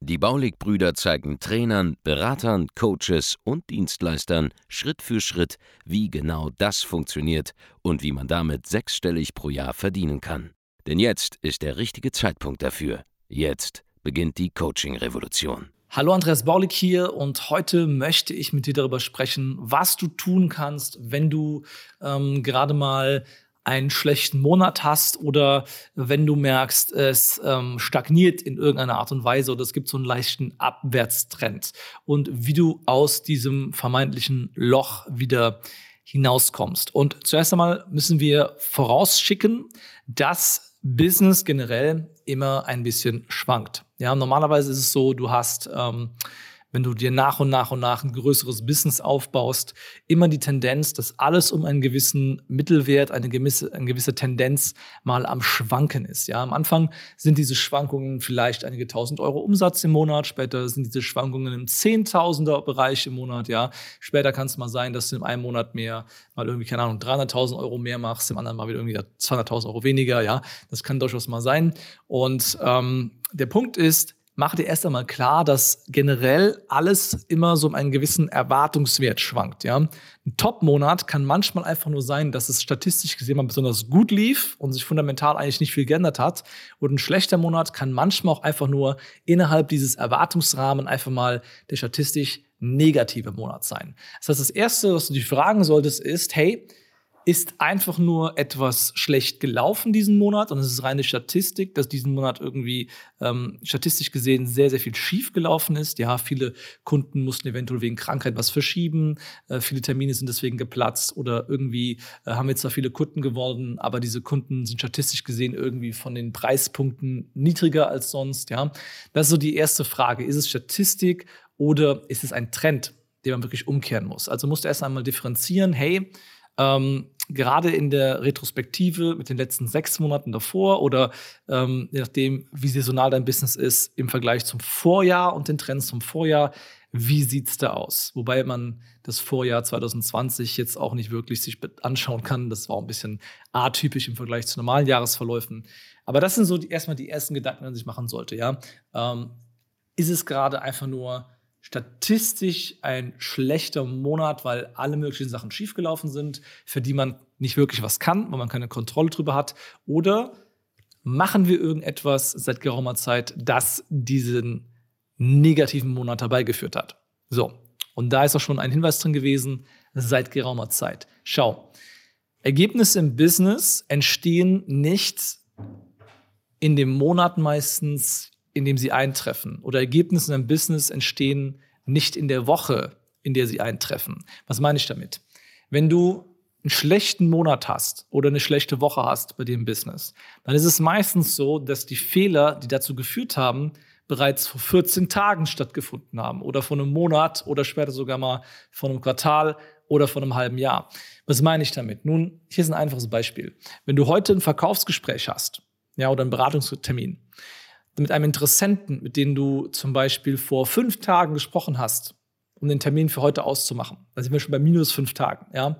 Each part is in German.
Die Baulig-Brüder zeigen Trainern, Beratern, Coaches und Dienstleistern Schritt für Schritt, wie genau das funktioniert und wie man damit sechsstellig pro Jahr verdienen kann. Denn jetzt ist der richtige Zeitpunkt dafür. Jetzt beginnt die Coaching-Revolution. Hallo Andreas Baulig hier und heute möchte ich mit dir darüber sprechen, was du tun kannst, wenn du ähm, gerade mal einen schlechten Monat hast oder wenn du merkst, es ähm, stagniert in irgendeiner Art und Weise oder es gibt so einen leichten Abwärtstrend und wie du aus diesem vermeintlichen Loch wieder hinauskommst. Und zuerst einmal müssen wir vorausschicken, dass Business generell immer ein bisschen schwankt. Ja, normalerweise ist es so, du hast ähm, wenn du dir nach und nach und nach ein größeres Business aufbaust, immer die Tendenz, dass alles um einen gewissen Mittelwert, eine gewisse, eine gewisse Tendenz mal am Schwanken ist. Ja, am Anfang sind diese Schwankungen vielleicht einige tausend Euro Umsatz im Monat, später sind diese Schwankungen im Zehntausender Bereich im Monat. Ja, später kann es mal sein, dass du in einem Monat mehr, mal irgendwie, keine Ahnung, 300.000 Euro mehr machst, im anderen mal wieder irgendwie 200.000 Euro weniger. Ja, das kann durchaus mal sein. Und ähm, der Punkt ist, mach dir erst einmal klar, dass generell alles immer so um einen gewissen Erwartungswert schwankt. Ja? Ein Top-Monat kann manchmal einfach nur sein, dass es statistisch gesehen mal besonders gut lief und sich fundamental eigentlich nicht viel geändert hat. Und ein schlechter Monat kann manchmal auch einfach nur innerhalb dieses Erwartungsrahmen einfach mal der statistisch negative Monat sein. Das heißt, das Erste, was du dich fragen solltest, ist, hey, ist einfach nur etwas schlecht gelaufen diesen Monat und es ist reine Statistik, dass diesen Monat irgendwie ähm, statistisch gesehen sehr, sehr viel schief gelaufen ist. Ja, viele Kunden mussten eventuell wegen Krankheit was verschieben, äh, viele Termine sind deswegen geplatzt oder irgendwie äh, haben wir zwar viele Kunden geworden, aber diese Kunden sind statistisch gesehen irgendwie von den Preispunkten niedriger als sonst. Ja, das ist so die erste Frage. Ist es Statistik oder ist es ein Trend, den man wirklich umkehren muss? Also musst du erst einmal differenzieren, hey, ähm, gerade in der Retrospektive mit den letzten sechs Monaten davor oder ähm, je nachdem, wie saisonal dein Business ist, im Vergleich zum Vorjahr und den Trends zum Vorjahr, wie sieht es da aus? Wobei man das Vorjahr 2020 jetzt auch nicht wirklich sich anschauen kann. Das war ein bisschen atypisch im Vergleich zu normalen Jahresverläufen. Aber das sind so die, erstmal die ersten Gedanken, die man sich machen sollte. Ja? Ähm, ist es gerade einfach nur statistisch ein schlechter Monat, weil alle möglichen Sachen schiefgelaufen sind, für die man nicht wirklich was kann, weil man keine Kontrolle drüber hat? Oder machen wir irgendetwas seit geraumer Zeit, das diesen negativen Monat herbeigeführt hat? So, und da ist auch schon ein Hinweis drin gewesen, seit geraumer Zeit. Schau, Ergebnisse im Business entstehen nicht in dem Monat meistens in dem sie eintreffen. Oder Ergebnisse in einem Business entstehen nicht in der Woche, in der sie eintreffen. Was meine ich damit? Wenn du einen schlechten Monat hast oder eine schlechte Woche hast bei dem Business, dann ist es meistens so, dass die Fehler, die dazu geführt haben, bereits vor 14 Tagen stattgefunden haben oder vor einem Monat oder später sogar mal vor einem Quartal oder vor einem halben Jahr. Was meine ich damit? Nun, hier ist ein einfaches Beispiel. Wenn du heute ein Verkaufsgespräch hast, ja, oder einen Beratungstermin, mit einem Interessenten, mit dem du zum Beispiel vor fünf Tagen gesprochen hast, um den Termin für heute auszumachen, da sind wir schon bei minus fünf Tagen, ja,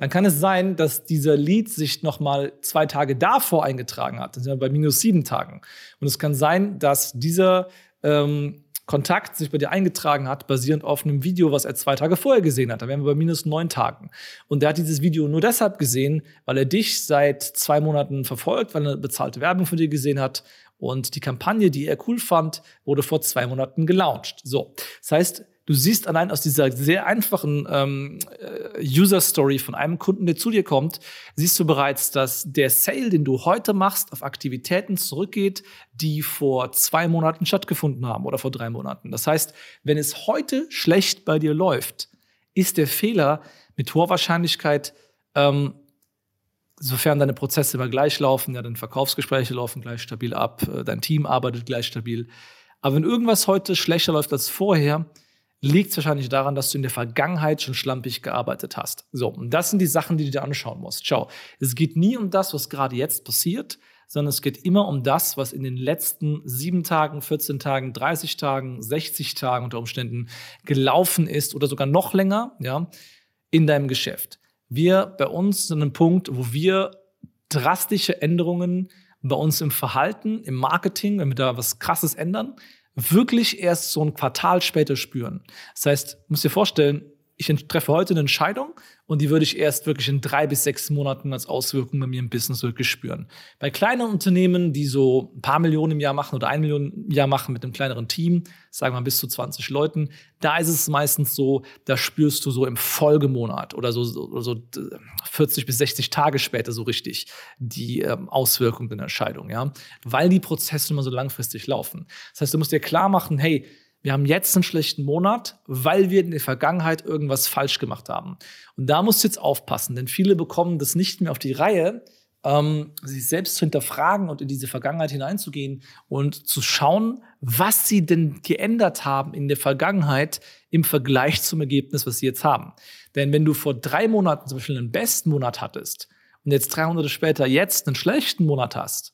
dann kann es sein, dass dieser Lead sich noch mal zwei Tage davor eingetragen hat. Dann sind wir bei minus sieben Tagen. Und es kann sein, dass dieser ähm, Kontakt sich bei dir eingetragen hat, basierend auf einem Video, was er zwei Tage vorher gesehen hat. Da wären wir bei minus neun Tagen. Und der hat dieses Video nur deshalb gesehen, weil er dich seit zwei Monaten verfolgt, weil er eine bezahlte Werbung von dir gesehen hat und die Kampagne, die er cool fand, wurde vor zwei Monaten gelauncht. So, das heißt, du siehst allein aus dieser sehr einfachen ähm, äh, User-Story von einem Kunden, der zu dir kommt, siehst du bereits, dass der Sale, den du heute machst, auf Aktivitäten zurückgeht, die vor zwei Monaten stattgefunden haben oder vor drei Monaten. Das heißt, wenn es heute schlecht bei dir läuft, ist der Fehler mit hoher Wahrscheinlichkeit ähm, sofern deine Prozesse immer gleich laufen, ja, deine Verkaufsgespräche laufen gleich stabil ab, äh, dein Team arbeitet gleich stabil. Aber wenn irgendwas heute schlechter läuft als vorher, liegt es wahrscheinlich daran, dass du in der Vergangenheit schon schlampig gearbeitet hast. So, und das sind die Sachen, die du dir anschauen musst. Schau, es geht nie um das, was gerade jetzt passiert, sondern es geht immer um das, was in den letzten sieben Tagen, 14 Tagen, 30 Tagen, 60 Tagen unter Umständen gelaufen ist oder sogar noch länger, ja, in deinem Geschäft. Wir bei uns sind ein Punkt, wo wir drastische Änderungen bei uns im Verhalten, im Marketing, wenn wir da was Krasses ändern, wirklich erst so ein Quartal später spüren. Das heißt, muss dir vorstellen, ich treffe heute eine Entscheidung und die würde ich erst wirklich in drei bis sechs Monaten als Auswirkung bei mir im Business wirklich spüren. Bei kleinen Unternehmen, die so ein paar Millionen im Jahr machen oder ein Million im Jahr machen mit einem kleineren Team, sagen wir mal bis zu 20 Leuten, da ist es meistens so, da spürst du so im Folgemonat oder so, so, so 40 bis 60 Tage später so richtig die ähm, Auswirkungen der Entscheidung, ja, weil die Prozesse immer so langfristig laufen. Das heißt, du musst dir klar machen, hey, wir haben jetzt einen schlechten Monat, weil wir in der Vergangenheit irgendwas falsch gemacht haben. Und da musst du jetzt aufpassen, denn viele bekommen das nicht mehr auf die Reihe, ähm, sich selbst zu hinterfragen und in diese Vergangenheit hineinzugehen und zu schauen, was sie denn geändert haben in der Vergangenheit im Vergleich zum Ergebnis, was sie jetzt haben. Denn wenn du vor drei Monaten zum Beispiel einen besten Monat hattest und jetzt drei Monate später jetzt einen schlechten Monat hast,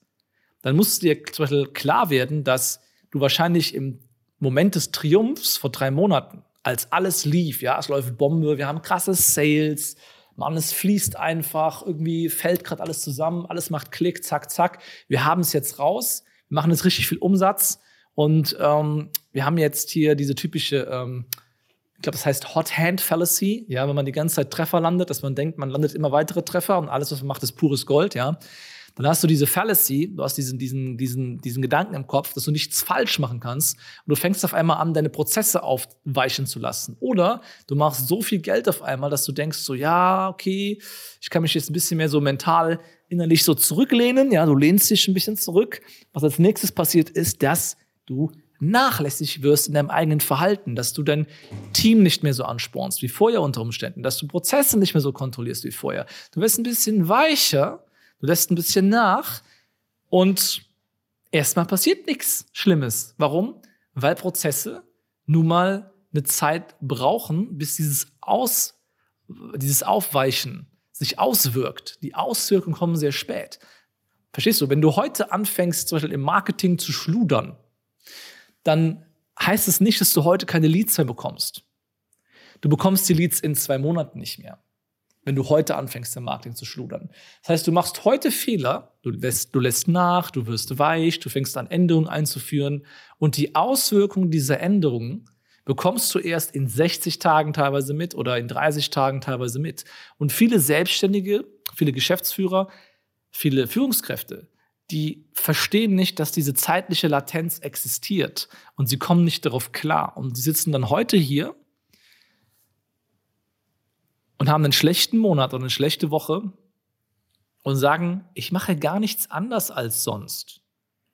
dann musst du dir zum Beispiel klar werden, dass du wahrscheinlich im Moment des Triumphs vor drei Monaten, als alles lief, ja, es läuft Bombe, wir haben krasse Sales, man, es fließt einfach, irgendwie fällt gerade alles zusammen, alles macht Klick, zack, zack. Wir haben es jetzt raus, wir machen jetzt richtig viel Umsatz und ähm, wir haben jetzt hier diese typische, ähm, ich glaube, das heißt Hot Hand Fallacy, ja, wenn man die ganze Zeit Treffer landet, dass man denkt, man landet immer weitere Treffer und alles, was man macht, ist pures Gold, ja dann hast du diese Fallacy, du hast diesen, diesen, diesen, diesen Gedanken im Kopf, dass du nichts falsch machen kannst und du fängst auf einmal an, deine Prozesse aufweichen zu lassen. Oder du machst so viel Geld auf einmal, dass du denkst so, ja, okay, ich kann mich jetzt ein bisschen mehr so mental innerlich so zurücklehnen, ja, du lehnst dich ein bisschen zurück. Was als nächstes passiert ist, dass du nachlässig wirst in deinem eigenen Verhalten, dass du dein Team nicht mehr so anspornst wie vorher unter Umständen, dass du Prozesse nicht mehr so kontrollierst wie vorher. Du wirst ein bisschen weicher Du lässt ein bisschen nach und erstmal passiert nichts Schlimmes. Warum? Weil Prozesse nun mal eine Zeit brauchen, bis dieses Aus, dieses Aufweichen sich auswirkt. Die Auswirkungen kommen sehr spät. Verstehst du? Wenn du heute anfängst, zum Beispiel im Marketing zu schludern, dann heißt es nicht, dass du heute keine Leads mehr bekommst. Du bekommst die Leads in zwei Monaten nicht mehr wenn du heute anfängst, im Marketing zu schludern. Das heißt, du machst heute Fehler, du lässt, du lässt nach, du wirst weich, du fängst an, Änderungen einzuführen und die Auswirkungen dieser Änderungen bekommst du erst in 60 Tagen teilweise mit oder in 30 Tagen teilweise mit. Und viele Selbstständige, viele Geschäftsführer, viele Führungskräfte, die verstehen nicht, dass diese zeitliche Latenz existiert und sie kommen nicht darauf klar. Und sie sitzen dann heute hier und haben einen schlechten Monat oder eine schlechte Woche und sagen, ich mache gar nichts anders als sonst.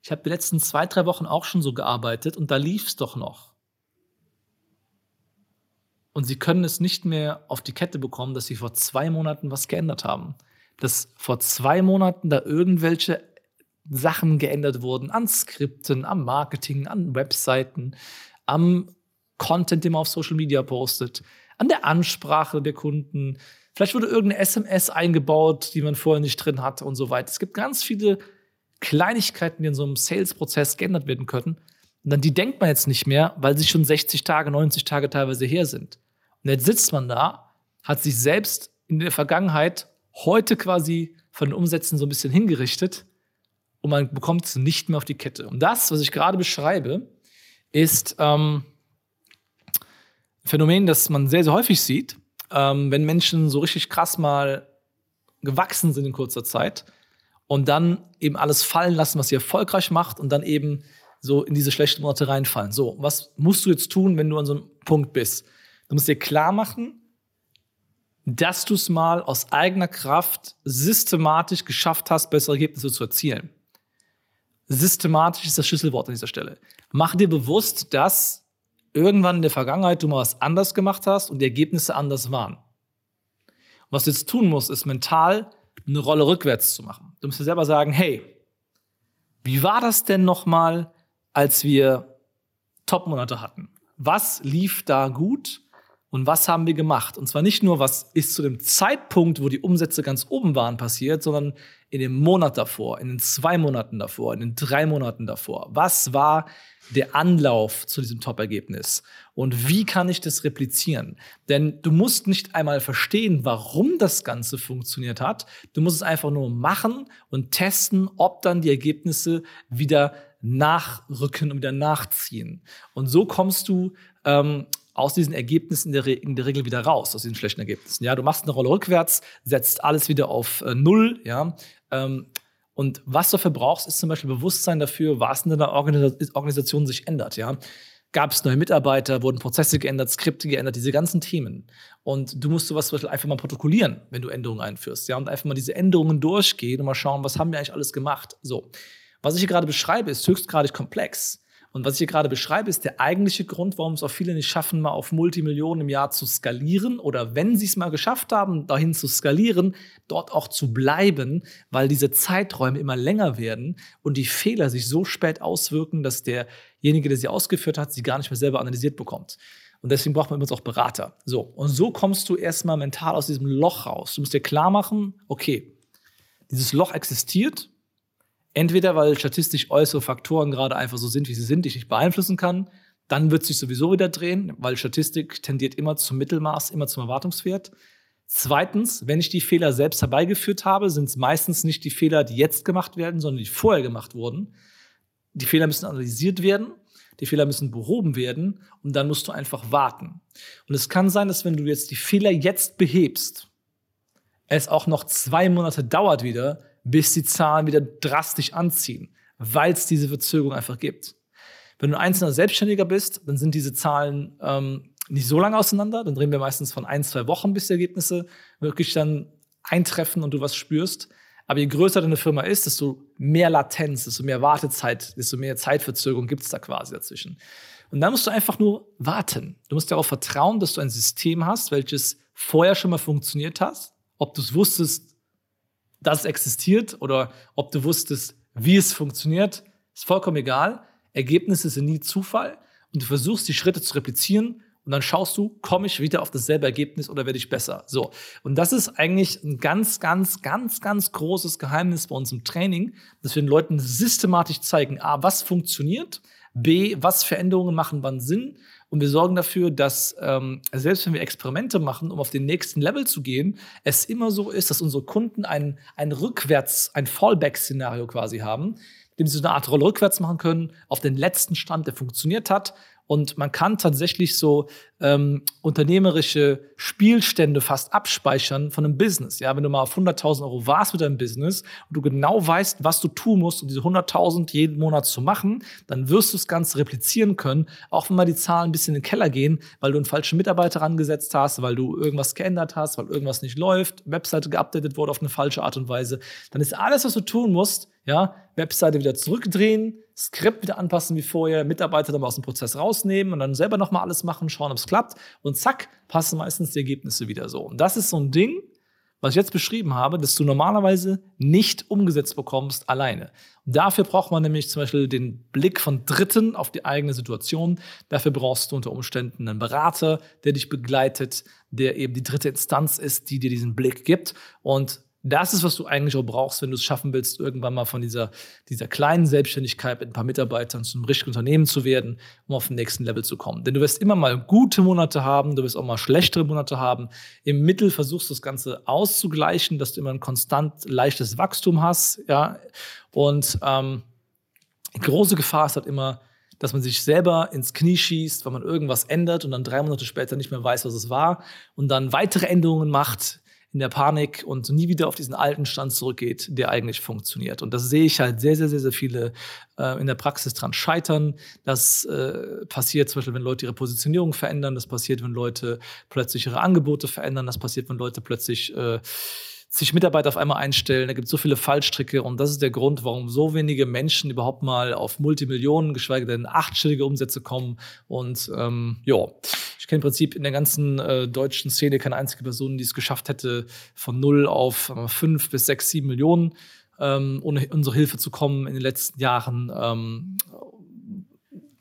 Ich habe die letzten zwei, drei Wochen auch schon so gearbeitet und da lief es doch noch. Und sie können es nicht mehr auf die Kette bekommen, dass sie vor zwei Monaten was geändert haben. Dass vor zwei Monaten da irgendwelche Sachen geändert wurden an Skripten, am Marketing, an Webseiten, am Content, den man auf Social Media postet an der Ansprache der Kunden. Vielleicht wurde irgendeine SMS eingebaut, die man vorher nicht drin hatte und so weiter. Es gibt ganz viele Kleinigkeiten, die in so einem Sales-Prozess geändert werden können. Und dann die denkt man jetzt nicht mehr, weil sie schon 60 Tage, 90 Tage teilweise her sind. Und jetzt sitzt man da, hat sich selbst in der Vergangenheit heute quasi von den Umsätzen so ein bisschen hingerichtet und man bekommt es nicht mehr auf die Kette. Und das, was ich gerade beschreibe, ist ähm, Phänomen, das man sehr, sehr häufig sieht, ähm, wenn Menschen so richtig krass mal gewachsen sind in kurzer Zeit und dann eben alles fallen lassen, was sie erfolgreich macht und dann eben so in diese schlechten Monate reinfallen. So, was musst du jetzt tun, wenn du an so einem Punkt bist? Du musst dir klar machen, dass du es mal aus eigener Kraft systematisch geschafft hast, bessere Ergebnisse zu erzielen. Systematisch ist das Schlüsselwort an dieser Stelle. Mach dir bewusst, dass irgendwann in der Vergangenheit du mal was anders gemacht hast und die Ergebnisse anders waren. Was du jetzt tun musst, ist mental eine Rolle rückwärts zu machen. Du musst dir selber sagen, hey, wie war das denn nochmal, als wir Top-Monate hatten? Was lief da gut und was haben wir gemacht? Und zwar nicht nur, was ist zu dem Zeitpunkt, wo die Umsätze ganz oben waren, passiert, sondern in dem Monat davor, in den zwei Monaten davor, in den drei Monaten davor. Was war der Anlauf zu diesem Top-Ergebnis? Und wie kann ich das replizieren? Denn du musst nicht einmal verstehen, warum das Ganze funktioniert hat. Du musst es einfach nur machen und testen, ob dann die Ergebnisse wieder nachrücken und wieder nachziehen. Und so kommst du ähm, aus diesen Ergebnissen in der, in der, Regel wieder raus, aus diesen schlechten Ergebnissen. Ja, du machst eine Rolle rückwärts, setzt alles wieder auf äh, Null, ja. Ähm, und was du dafür brauchst, ist zum Beispiel Bewusstsein dafür, was in deiner Organisation sich ändert, ja. Gab es neue Mitarbeiter, wurden Prozesse geändert, Skripte geändert, diese ganzen Themen. Und du musst sowas zum Beispiel einfach mal protokollieren, wenn du Änderungen einführst, ja, und einfach mal diese Änderungen durchgehen und mal schauen, was haben wir eigentlich alles gemacht. So. Was ich hier gerade beschreibe, ist höchstgradig komplex. Und was ich hier gerade beschreibe, ist der eigentliche Grund, warum es auch viele nicht schaffen, mal auf Multimillionen im Jahr zu skalieren oder wenn sie es mal geschafft haben, dahin zu skalieren, dort auch zu bleiben, weil diese Zeiträume immer länger werden und die Fehler sich so spät auswirken, dass derjenige, der sie ausgeführt hat, sie gar nicht mehr selber analysiert bekommt. Und deswegen braucht man übrigens auch Berater. So, und so kommst du erstmal mental aus diesem Loch raus. Du musst dir klar machen, okay, dieses Loch existiert, Entweder weil statistisch äußere Faktoren gerade einfach so sind, wie sie sind, die ich nicht beeinflussen kann, dann wird sich sowieso wieder drehen, weil Statistik tendiert immer zum Mittelmaß, immer zum Erwartungswert. Zweitens, wenn ich die Fehler selbst herbeigeführt habe, sind es meistens nicht die Fehler, die jetzt gemacht werden, sondern die vorher gemacht wurden. Die Fehler müssen analysiert werden, die Fehler müssen behoben werden und dann musst du einfach warten. Und es kann sein, dass wenn du jetzt die Fehler jetzt behebst, es auch noch zwei Monate dauert wieder, bis die Zahlen wieder drastisch anziehen, weil es diese Verzögerung einfach gibt. Wenn du ein einzelner Selbstständiger bist, dann sind diese Zahlen ähm, nicht so lange auseinander. Dann reden wir meistens von ein, zwei Wochen, bis die Ergebnisse wirklich dann eintreffen und du was spürst. Aber je größer deine Firma ist, desto mehr Latenz, desto mehr Wartezeit, desto mehr Zeitverzögerung gibt es da quasi dazwischen. Und dann musst du einfach nur warten. Du musst darauf vertrauen, dass du ein System hast, welches vorher schon mal funktioniert hat. Ob du es wusstest, dass es existiert oder ob du wusstest, wie es funktioniert, ist vollkommen egal. Ergebnisse sind nie Zufall und du versuchst die Schritte zu replizieren und dann schaust du, komme ich wieder auf dasselbe Ergebnis oder werde ich besser? So. Und das ist eigentlich ein ganz, ganz, ganz, ganz großes Geheimnis bei uns im Training, dass wir den Leuten systematisch zeigen, A, was funktioniert, B, was Veränderungen machen wann Sinn und wir sorgen dafür, dass ähm, selbst wenn wir Experimente machen, um auf den nächsten Level zu gehen, es immer so ist, dass unsere Kunden ein, ein Rückwärts, ein Fallback-Szenario quasi haben, dem sie so eine Art Rolle rückwärts machen können, auf den letzten Stand, der funktioniert hat und man kann tatsächlich so ähm, unternehmerische Spielstände fast abspeichern von einem Business. Ja, wenn du mal auf 100.000 Euro warst mit deinem Business und du genau weißt, was du tun musst, um diese 100.000 jeden Monat zu machen, dann wirst du das Ganze replizieren können, auch wenn mal die Zahlen ein bisschen in den Keller gehen, weil du einen falschen Mitarbeiter angesetzt hast, weil du irgendwas geändert hast, weil irgendwas nicht läuft, Webseite geupdatet wurde auf eine falsche Art und Weise. Dann ist alles, was du tun musst, ja, Webseite wieder zurückdrehen, Skript wieder anpassen wie vorher, Mitarbeiter dann aus dem Prozess rausnehmen und dann selber nochmal alles machen, schauen, ob es klappt. Und zack, passen meistens die Ergebnisse wieder so. Und das ist so ein Ding, was ich jetzt beschrieben habe, das du normalerweise nicht umgesetzt bekommst alleine. Und dafür braucht man nämlich zum Beispiel den Blick von Dritten auf die eigene Situation. Dafür brauchst du unter Umständen einen Berater, der dich begleitet, der eben die dritte Instanz ist, die dir diesen Blick gibt. Und das ist, was du eigentlich auch brauchst, wenn du es schaffen willst, irgendwann mal von dieser, dieser kleinen Selbstständigkeit mit ein paar Mitarbeitern zu einem richtigen Unternehmen zu werden, um auf den nächsten Level zu kommen. Denn du wirst immer mal gute Monate haben, du wirst auch mal schlechtere Monate haben. Im Mittel versuchst du das Ganze auszugleichen, dass du immer ein konstant leichtes Wachstum hast, ja. Und ähm, große Gefahr ist halt immer, dass man sich selber ins Knie schießt, weil man irgendwas ändert und dann drei Monate später nicht mehr weiß, was es war und dann weitere Änderungen macht, in der Panik und nie wieder auf diesen alten Stand zurückgeht, der eigentlich funktioniert. Und das sehe ich halt sehr, sehr, sehr, sehr viele äh, in der Praxis dran scheitern. Das äh, passiert zum Beispiel, wenn Leute ihre Positionierung verändern. Das passiert, wenn Leute plötzlich ihre Angebote verändern. Das passiert, wenn Leute plötzlich äh, sich Mitarbeiter auf einmal einstellen. Da gibt es so viele Fallstricke und das ist der Grund, warum so wenige Menschen überhaupt mal auf Multimillionen, geschweige denn achtstellige Umsätze kommen. Und ähm, ja, ich kenne im Prinzip in der ganzen äh, deutschen Szene keine einzige Person, die es geschafft hätte, von null auf äh, fünf bis sechs, sieben Millionen ähm, ohne unsere Hilfe zu kommen in den letzten Jahren. Ähm,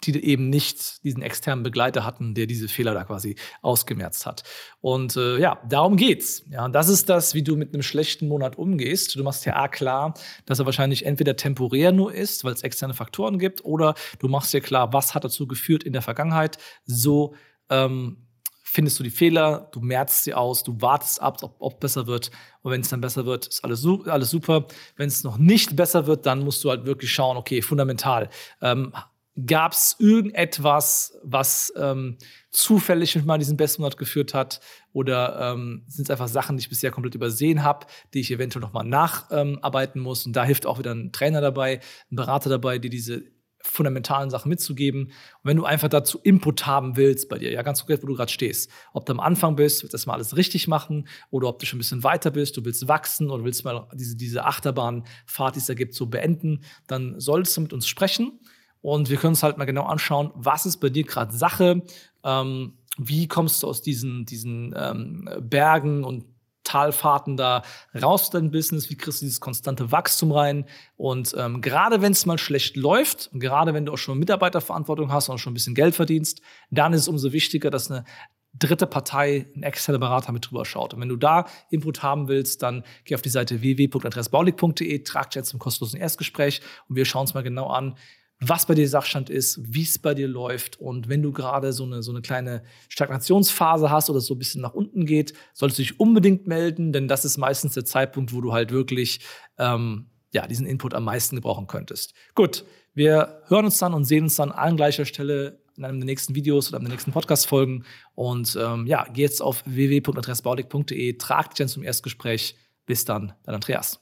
die eben nicht diesen externen Begleiter hatten, der diese Fehler da quasi ausgemerzt hat. Und äh, ja, darum geht's. Ja, das ist das, wie du mit einem schlechten Monat umgehst. Du machst ja A klar, dass er wahrscheinlich entweder temporär nur ist, weil es externe Faktoren gibt, oder du machst dir klar, was hat dazu geführt in der Vergangenheit. So ähm, findest du die Fehler, du merzt sie aus, du wartest ab, ob, ob besser wird. Und wenn es dann besser wird, ist alles, alles super. Wenn es noch nicht besser wird, dann musst du halt wirklich schauen, okay, fundamental. Ähm, Gab es irgendetwas, was ähm, zufällig mal diesen Bestmonat geführt hat? Oder ähm, sind es einfach Sachen, die ich bisher komplett übersehen habe, die ich eventuell nochmal nacharbeiten ähm, muss? Und da hilft auch wieder ein Trainer dabei, ein Berater dabei, dir diese fundamentalen Sachen mitzugeben. Und wenn du einfach dazu Input haben willst bei dir, ja, ganz konkret, wo du gerade stehst, ob du am Anfang bist, willst du das mal alles richtig machen oder ob du schon ein bisschen weiter bist, du willst wachsen oder willst mal diese, diese Achterbahnfahrt, die es da gibt, so beenden, dann solltest du mit uns sprechen. Und wir können uns halt mal genau anschauen, was ist bei dir gerade Sache, ähm, wie kommst du aus diesen, diesen ähm, Bergen und Talfahrten da raus aus deinem Business, wie kriegst du dieses konstante Wachstum rein. Und ähm, gerade wenn es mal schlecht läuft, und gerade wenn du auch schon Mitarbeiterverantwortung hast und schon ein bisschen Geld verdienst, dann ist es umso wichtiger, dass eine dritte Partei, ein externer Berater mit drüber schaut. Und wenn du da Input haben willst, dann geh auf die Seite www.adressbaulig.de, trag dich jetzt zum kostenlosen Erstgespräch und wir schauen uns mal genau an, was bei dir Sachstand ist, wie es bei dir läuft. Und wenn du gerade so eine, so eine kleine Stagnationsphase hast oder so ein bisschen nach unten geht, solltest du dich unbedingt melden, denn das ist meistens der Zeitpunkt, wo du halt wirklich ähm, ja, diesen Input am meisten gebrauchen könntest. Gut, wir hören uns dann und sehen uns dann an gleicher Stelle in einem der nächsten Videos oder in den nächsten Podcast-Folgen. Und ähm, ja, geh jetzt auf www.adressbaulig.de, trag dich dann zum Erstgespräch. Bis dann, dein Andreas.